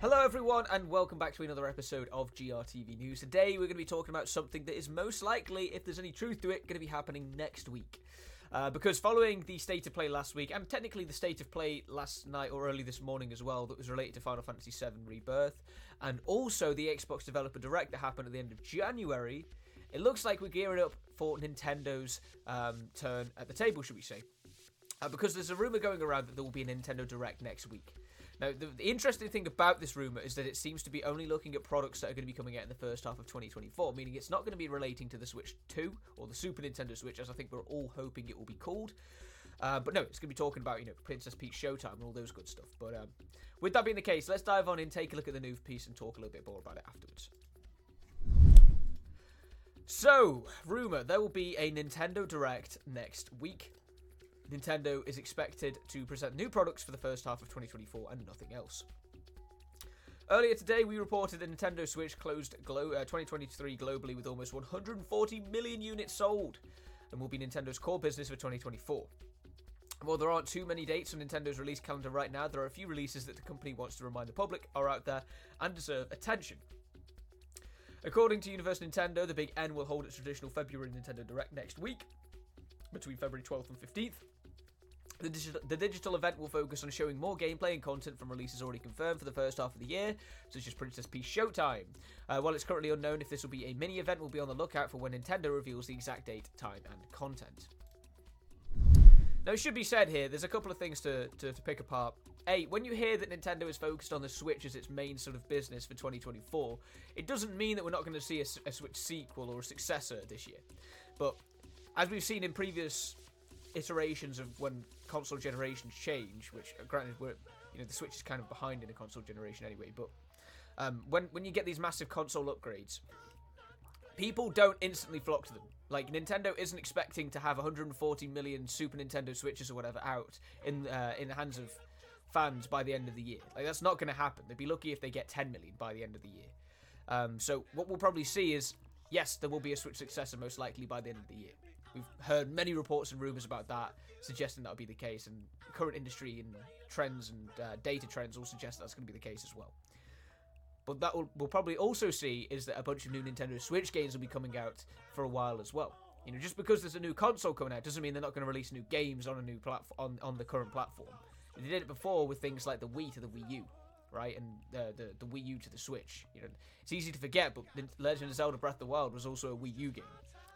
Hello, everyone, and welcome back to another episode of GRTV News. Today, we're going to be talking about something that is most likely, if there's any truth to it, going to be happening next week. Uh, because following the state of play last week, and technically the state of play last night or early this morning as well, that was related to Final Fantasy VII Rebirth, and also the Xbox Developer Direct that happened at the end of January, it looks like we're gearing up for Nintendo's um, turn at the table, should we say? Uh, because there's a rumor going around that there will be a Nintendo Direct next week. Now, the, the, interesting thing about this rumor is that it seems to be only looking at products that are going to be coming out in the first half of 2024, meaning it's not going to be relating to the Switch 2 or the Super Nintendo Switch, as I think we're all hoping it will be called. Uh, but no, it's going to be talking about, you know, Princess Peach Showtime and all those good stuff. But um, with that being the case, let's dive on in, take a look at the news piece, and talk a little bit more about it afterwards. So, rumor there will be a Nintendo Direct next week. Nintendo is expected to present new products for the first half of 2024 and nothing else. Earlier today, we reported that Nintendo Switch closed glo- uh, 2023 globally with almost 140 million units sold and will be Nintendo's core business for 2024. While there aren't too many dates on Nintendo's release calendar right now, there are a few releases that the company wants to remind the public are out there and deserve attention. According to Universal Nintendo, the Big N will hold its traditional February Nintendo Direct next week, between February 12th and 15th. The digital, the digital, event will focus on showing more gameplay and content from releases already confirmed for the first half of the year, such as Princess Peach Showtime. Uh, while it's currently unknown if this will be a mini event, we'll be on the lookout for when Nintendo reveals the exact date, time, and content. Now, it should be said here, there's a couple of things to, to, to pick apart. A, when you hear that Nintendo is focused on the Switch as its main sort of business for 2024, it doesn't mean that we're not going to see a, a Switch sequel or a successor this year. But as we've seen in previous iterations of when console generations change, which uh, granted we're you know the Switch is kind of behind in a console generation anyway, but um, when when you get these massive console upgrades, people don't instantly flock to them. Like Nintendo isn't expecting to have 140 million Super Nintendo Switches or whatever out in uh, in the hands of fans by the end of the year. Like that's not going to happen. They'd be lucky if they get 10 million by the end of the year. Um, so what we'll probably see is yes, there will be a Switch successor most likely by the end of the year. We've heard many reports and rumors about that, suggesting that'll be the case, and current industry and trends and uh, data trends all suggest that's going to be the case as well. But that we'll, we'll probably also see is that a bunch of new Nintendo Switch games will be coming out for a while as well. You know, just because there's a new console coming out doesn't mean they're not going to release new games on a new platform on, on the current platform. They did it before with things like the Wii to the Wii U, right, and uh, the the Wii U to the Switch. You know, it's easy to forget, but the Legend of Zelda Breath of the Wild was also a Wii U game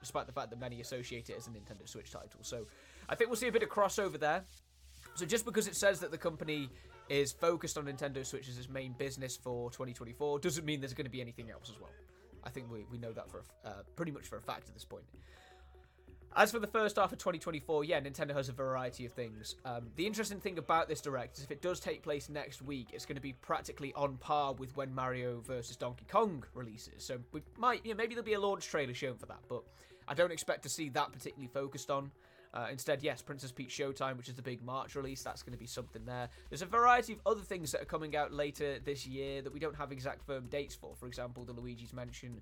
despite the fact that many associate it as a Nintendo Switch title. So I think we'll see a bit of crossover there. So just because it says that the company is focused on Nintendo Switch as its main business for 2024 doesn't mean there's going to be anything else as well. I think we, we know that for a, uh, pretty much for a fact at this point. As for the first half of 2024, yeah, Nintendo has a variety of things. Um, the interesting thing about this direct is if it does take place next week, it's going to be practically on par with when Mario vs Donkey Kong releases. So we might, you know, maybe there'll be a launch trailer shown for that, but I don't expect to see that particularly focused on. Uh, instead, yes, Princess Peach Showtime, which is the big March release, that's going to be something there. There's a variety of other things that are coming out later this year that we don't have exact firm dates for. For example, the Luigi's Mansion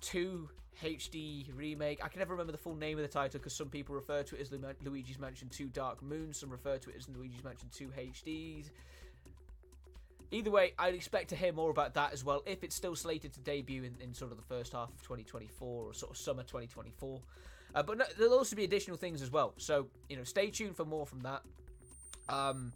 2 HD remake. I can never remember the full name of the title because some people refer to it as Lu- Luigi's Mansion 2 Dark Moon, some refer to it as Luigi's Mansion 2 HDs. Either way, I'd expect to hear more about that as well if it's still slated to debut in, in sort of the first half of 2024 or sort of summer 2024. Uh, but no, there'll also be additional things as well. So, you know, stay tuned for more from that. Um,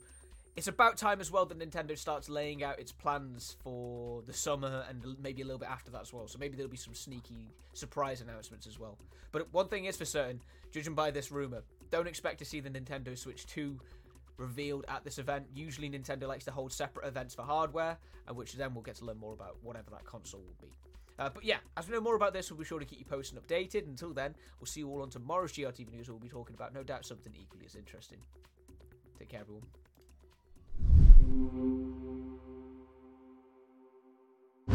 it's about time as well that Nintendo starts laying out its plans for the summer and maybe a little bit after that as well. So maybe there'll be some sneaky surprise announcements as well. But one thing is for certain, judging by this rumor, don't expect to see the Nintendo Switch 2 revealed at this event. Usually, Nintendo likes to hold separate events for hardware, and which then we'll get to learn more about whatever that console will be. Uh, but yeah, as we know more about this, we'll be sure to keep you posted and updated. Until then, we'll see you all on tomorrow's GRTV News, where we'll be talking about no doubt something equally as interesting. Take care, everyone.